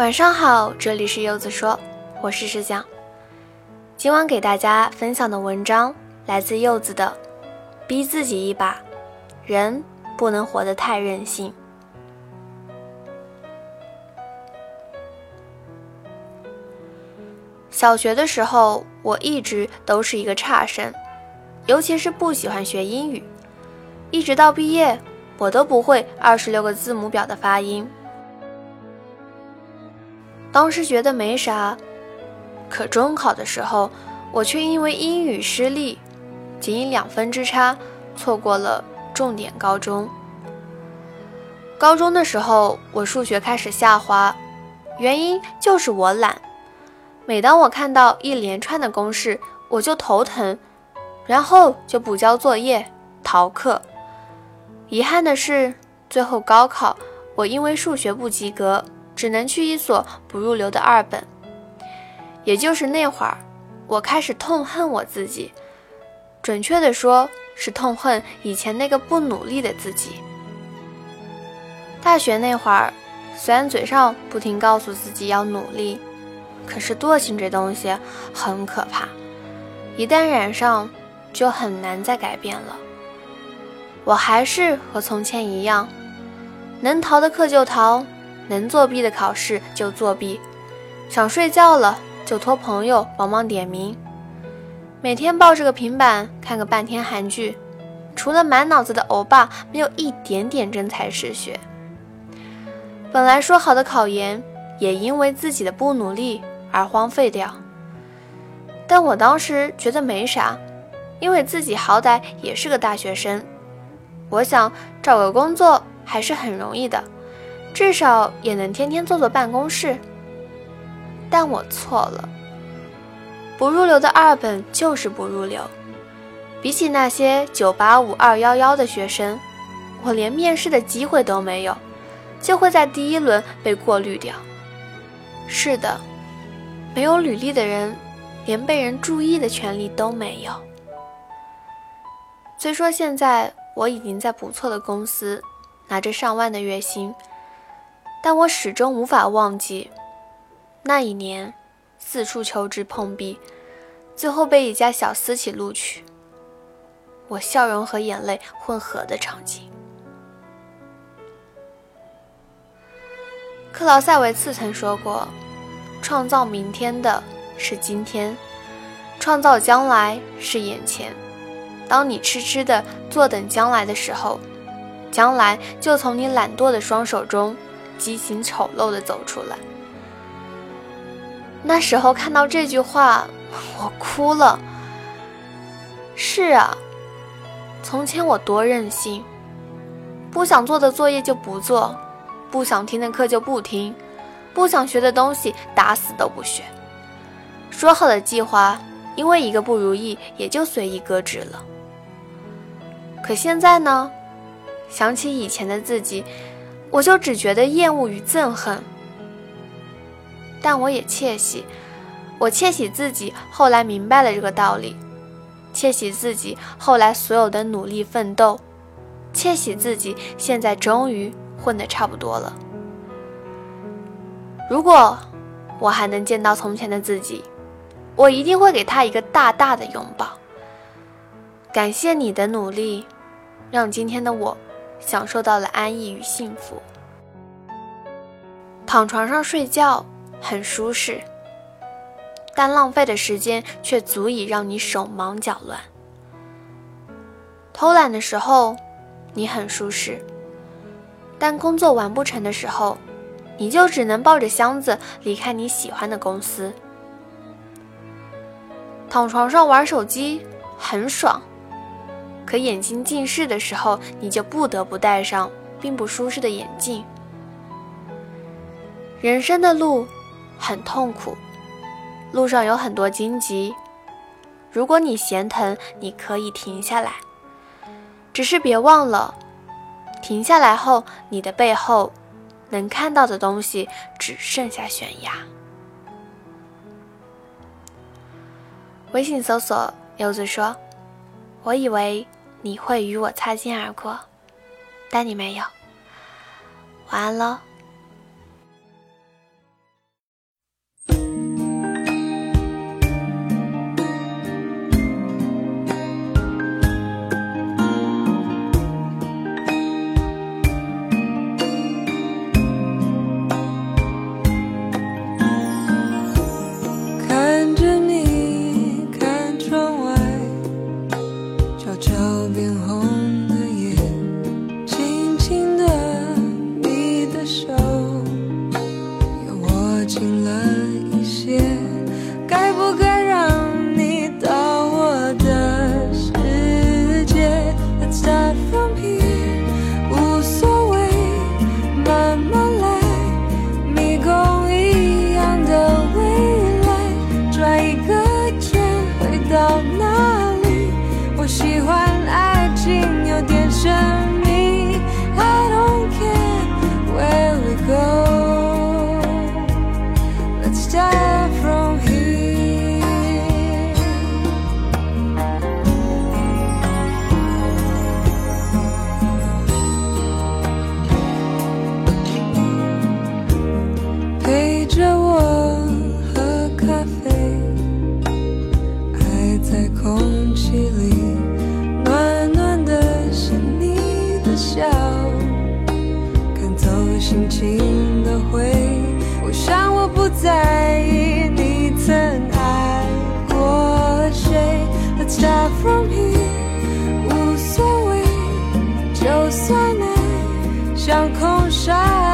晚上好，这里是柚子说，我是石讲。今晚给大家分享的文章来自柚子的《逼自己一把》，人不能活得太任性。小学的时候，我一直都是一个差生，尤其是不喜欢学英语。一直到毕业，我都不会二十六个字母表的发音。当时觉得没啥，可中考的时候，我却因为英语失利，仅以两分之差错过了重点高中。高中的时候，我数学开始下滑，原因就是我懒。每当我看到一连串的公式，我就头疼，然后就不交作业、逃课。遗憾的是，最后高考我因为数学不及格，只能去一所不入流的二本。也就是那会儿，我开始痛恨我自己，准确的说是痛恨以前那个不努力的自己。大学那会儿，虽然嘴上不停告诉自己要努力。可是惰性这东西很可怕，一旦染上，就很难再改变了。我还是和从前一样，能逃的课就逃，能作弊的考试就作弊，想睡觉了就托朋友帮忙点名，每天抱着个平板看个半天韩剧，除了满脑子的欧巴，没有一点点真才实学。本来说好的考研，也因为自己的不努力。而荒废掉，但我当时觉得没啥，因为自己好歹也是个大学生，我想找个工作还是很容易的，至少也能天天坐坐办公室。但我错了，不入流的二本就是不入流，比起那些九八五二幺幺的学生，我连面试的机会都没有，就会在第一轮被过滤掉。是的。没有履历的人，连被人注意的权利都没有。虽说现在我已经在不错的公司，拿着上万的月薪，但我始终无法忘记那一年四处求职碰壁，最后被一家小私企录取，我笑容和眼泪混合的场景。克劳塞维茨曾说过。创造明天的是今天，创造将来是眼前。当你痴痴的坐等将来的时候，将来就从你懒惰的双手中畸形丑陋的走出来。那时候看到这句话，我哭了。是啊，从前我多任性，不想做的作业就不做，不想听的课就不听。不想学的东西，打死都不学。说好的计划，因为一个不如意，也就随意搁置了。可现在呢？想起以前的自己，我就只觉得厌恶与憎恨。但我也窃喜，我窃喜自己后来明白了这个道理，窃喜自己后来所有的努力奋斗，窃喜自己现在终于混得差不多了。如果我还能见到从前的自己，我一定会给他一个大大的拥抱。感谢你的努力，让今天的我享受到了安逸与幸福。躺床上睡觉很舒适，但浪费的时间却足以让你手忙脚乱。偷懒的时候，你很舒适，但工作完不成的时候。你就只能抱着箱子离开你喜欢的公司，躺床上玩手机很爽，可眼睛近视的时候，你就不得不戴上并不舒适的眼镜。人生的路很痛苦，路上有很多荆棘，如果你嫌疼，你可以停下来，只是别忘了，停下来后，你的背后。能看到的东西只剩下悬崖。微信搜索“柚子说”，我以为你会与我擦肩而过，但你没有。晚安喽。轻轻的回，我想我不在意你曾爱过谁。Let's start from here，无所谓，就算爱像空沙。